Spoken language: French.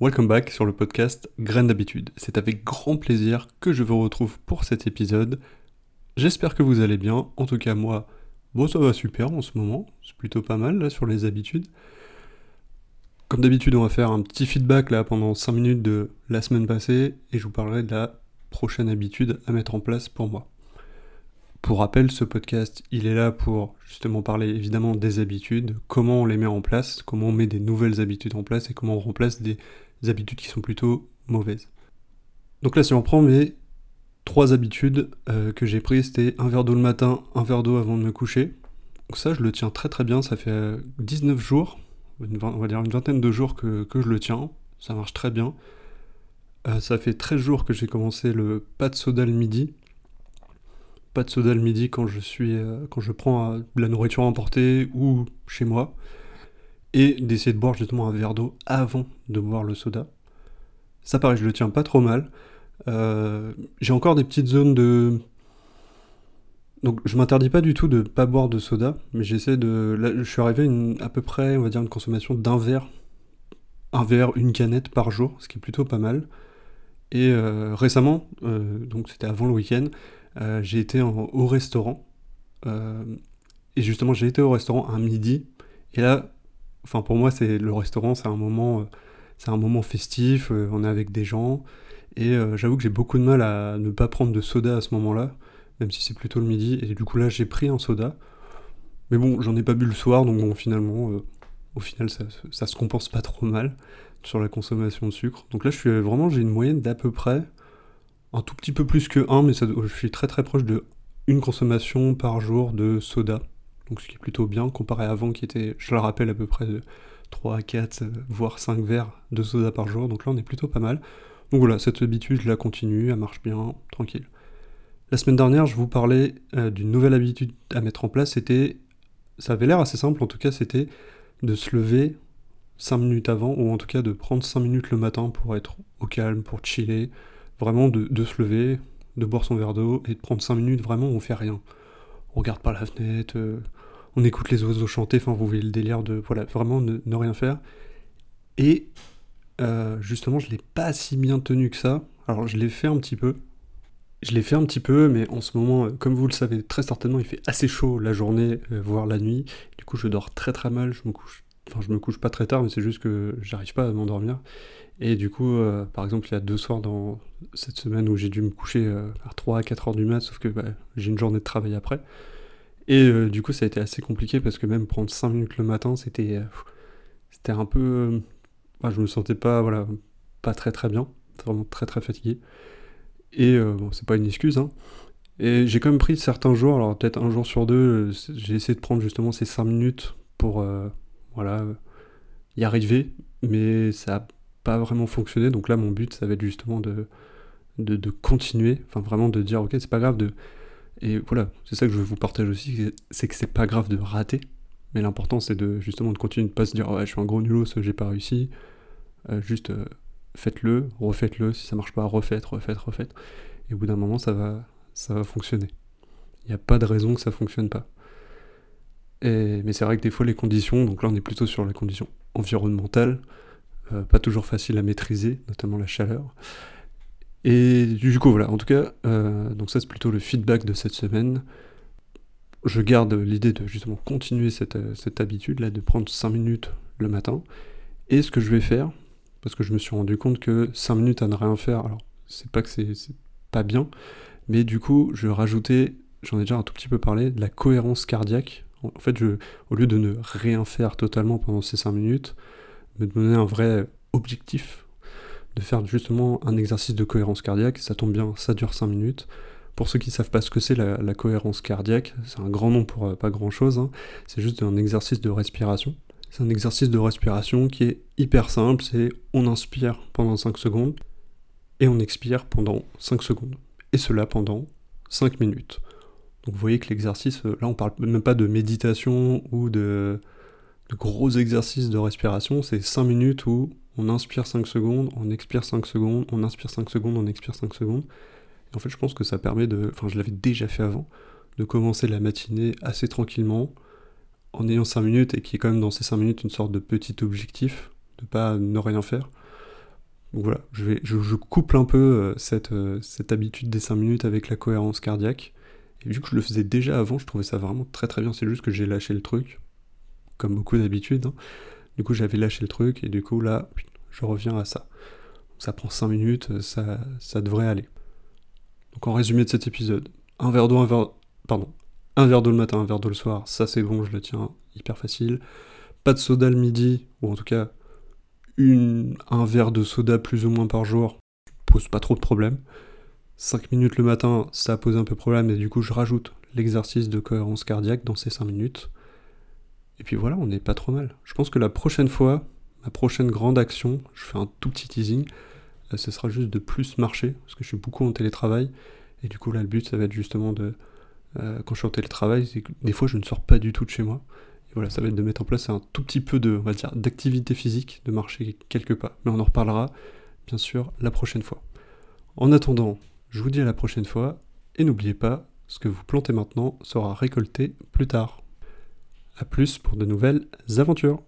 Welcome back sur le podcast Graines d'habitude. C'est avec grand plaisir que je vous retrouve pour cet épisode. J'espère que vous allez bien. En tout cas, moi, bon, ça va super en ce moment. C'est plutôt pas mal là sur les habitudes. Comme d'habitude, on va faire un petit feedback là pendant 5 minutes de la semaine passée et je vous parlerai de la prochaine habitude à mettre en place pour moi. Pour rappel, ce podcast, il est là pour justement parler évidemment des habitudes, comment on les met en place, comment on met des nouvelles habitudes en place et comment on remplace des habitudes qui sont plutôt mauvaises. Donc là, si on prend mes trois habitudes euh, que j'ai prises, c'était un verre d'eau le matin, un verre d'eau avant de me coucher. Donc ça, je le tiens très très bien, ça fait 19 jours, on va dire une vingtaine de jours que, je le tiens, ça marche très bien. Euh, ça fait 13 jours que j'ai commencé le pas de soda le midi. Pas de soda le midi quand je suis euh, quand je prends de la nourriture emportée ou chez moi et d'essayer de boire justement un verre d'eau avant de boire le soda. Ça pareil, je le tiens pas trop mal. Euh, j'ai encore des petites zones de... Donc je m'interdis pas du tout de pas boire de soda, mais j'essaie de... Là, je suis arrivé à, à peu près, on va dire, une consommation d'un verre. Un verre, une canette par jour, ce qui est plutôt pas mal. Et euh, récemment, euh, donc c'était avant le week-end, j'ai été au restaurant. et justement, j'ai été au restaurant un midi. Et là, Enfin, pour moi, c'est le restaurant, c'est un moment, euh, c'est un moment festif. Euh, on est avec des gens, et euh, j'avoue que j'ai beaucoup de mal à ne pas prendre de soda à ce moment-là, même si c'est plutôt le midi. Et du coup, là, j'ai pris un soda. Mais bon, j'en ai pas bu le soir, donc bon, finalement, au final, ça, se compense pas trop mal sur la consommation de sucre. Donc là, je suis vraiment, j'ai une moyenne d'à peu près un tout petit peu plus que 1, mais je suis très très proche de une consommation par jour de soda donc ce qui est plutôt bien comparé à avant qui était, je le rappelle, à peu près de 3 à 4, euh, voire 5 verres de soda par jour, donc là on est plutôt pas mal. Donc voilà, cette habitude, je la continue, elle marche bien, tranquille. La semaine dernière, je vous parlais euh, d'une nouvelle habitude à mettre en place, c'était, ça avait l'air assez simple, en tout cas c'était de se lever 5 minutes avant, ou en tout cas de prendre 5 minutes le matin pour être au calme, pour chiller, vraiment de, se lever, de boire son verre d'eau, et de prendre 5 minutes. Vraiment on fait rien. On regarde par la fenêtre, euh, on écoute les oiseaux chanter, enfin vous voyez le délire de voilà, vraiment ne, rien faire. Et euh, justement, je l'ai pas si bien tenu que ça. Alors je l'ai fait un petit peu. Je l'ai fait un petit peu, mais en ce moment, euh, comme vous le savez très certainement, il fait assez chaud la journée, voire la nuit. Du coup, je dors très très mal. Je me couche, enfin je me couche pas très tard, mais c'est juste que j'arrive pas à m'endormir. Et du coup, par exemple, il y a deux soirs dans cette semaine où j'ai dû me coucher à 3 à 4 heures du mat, sauf que bah, j'ai une journée de travail après. Et euh, du coup, ça a été assez compliqué parce que même prendre 5 minutes le matin, c'était euh, c'était un peu. Euh, je me sentais pas, voilà, pas très très bien, vraiment très très fatigué. Et bon, c'est pas une excuse, hein. Et j'ai quand même pris certains jours, alors peut-être un jour sur deux, j'ai essayé de prendre justement ces 5 minutes pour voilà, y arriver, mais ça n'a pas vraiment fonctionné. Donc là, mon but, ça va être justement de, de, de continuer, enfin vraiment de dire, ok, c'est pas grave de et voilà, c'est ça que je veux vous partager aussi, c'est que c'est pas grave de rater, mais l'important c'est de justement de continuer de pas se dire je suis un gros nulos, j'ai pas réussi. Euh, juste euh, faites-le, refaites-le, si ça marche pas, refaites, refaites, refaites. Et au bout d'un moment ça va, ça va fonctionner. Il n'y a pas de raison que ça fonctionne pas. Mais c'est vrai que des fois les conditions, donc là on est plutôt sur les conditions environnementales, euh, pas toujours facile à maîtriser, notamment la chaleur. Et du coup, voilà, en tout cas, euh, donc ça c'est plutôt le feedback de cette semaine. Je garde l'idée de justement continuer cette, euh, cette habitude-là, de prendre 5 minutes le matin. Et ce que je vais faire, parce que je me suis rendu compte que 5 minutes à ne rien faire, alors c'est pas que c'est pas bien, mais du coup, je rajoutais, j'en ai déjà un tout petit peu parlé, de la cohérence cardiaque. En fait, je, au lieu de ne rien faire totalement pendant ces 5 minutes, me donner un vrai objectif de faire justement un exercice de cohérence cardiaque. Ça tombe bien, ça dure 5 minutes. Pour ceux qui ne savent pas ce que c'est la, cohérence cardiaque, c'est un grand nom pour euh, pas grand chose, hein. c'est juste un exercice de respiration. C'est un exercice de respiration qui est hyper simple, c'est on inspire pendant 5 secondes et on expire pendant 5 secondes. Et cela pendant 5 minutes. Donc vous voyez que l'exercice, euh, là on parle même pas de méditation ou de, de gros exercices de respiration, c'est 5 minutes où on inspire 5 secondes, on expire 5 secondes, on inspire 5 secondes, on expire 5 secondes. Et en fait, je pense que ça permet de. Enfin, je l'avais déjà fait avant, de commencer la matinée assez tranquillement, en ayant 5 minutes et qui est quand même dans ces 5 minutes une sorte de petit objectif, de pas ne rien faire. Donc voilà, je, vais, je, couple un peu euh, cette, euh, cette habitude des 5 minutes avec la cohérence cardiaque. Et vu que je le faisais déjà avant, je trouvais ça vraiment très très bien. C'est juste que j'ai lâché le truc, comme beaucoup d'habitude. Hein. Du coup, j'avais lâché le truc, et du coup, là, je reviens à ça. Ça prend 5 minutes, ça, ça devrait aller. Donc en résumé de cet épisode, un verre d'eau, un verre... Un verre d'eau le matin, un verre d'eau le soir, ça c'est bon, je le tiens, hyper facile. Pas de soda le midi, ou en tout cas un verre de soda plus ou moins par jour, pose pas trop de problème. 5 minutes le matin, ça pose un peu problème, et du coup je rajoute l'exercice de cohérence cardiaque dans ces 5 minutes. Et puis voilà, on n'est pas trop mal. Je pense que la prochaine fois, ma prochaine grande action, je fais un tout petit teasing, euh, ce sera juste de plus marcher, parce que je suis beaucoup en télétravail, et du coup là le but ça va être justement de, euh, quand je suis en télétravail, c'est que des fois je ne sors pas du tout de chez moi, et voilà, ça va être de mettre en place un tout petit peu de, on d'activité physique, de marcher quelques pas, mais on en reparlera bien sûr la prochaine fois. En attendant, je vous dis à la prochaine fois, et n'oubliez pas, ce que vous plantez maintenant sera récolté plus tard. A plus pour de nouvelles aventures